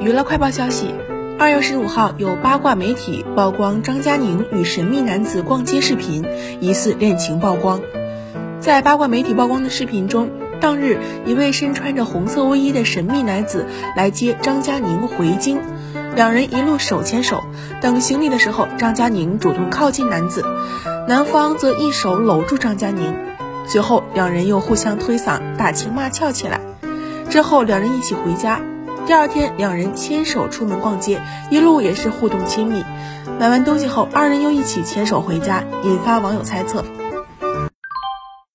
娱乐快报消息：二月十五号，有八卦媒体曝光张嘉宁与神秘男子逛街视频，疑似恋情曝光。在八卦媒体曝光的视频中，当日一位身穿着红色卫衣的神秘男子来接张嘉宁回京，两人一路手牵手。等行李的时候，张嘉宁主动靠近男子，男方则一手搂住张嘉宁。随后，两人又互相推搡、打情骂俏起来。之后，两人一起回家。第二天，两人牵手出门逛街，一路也是互动亲密。买完东西后，二人又一起牵手回家，引发网友猜测。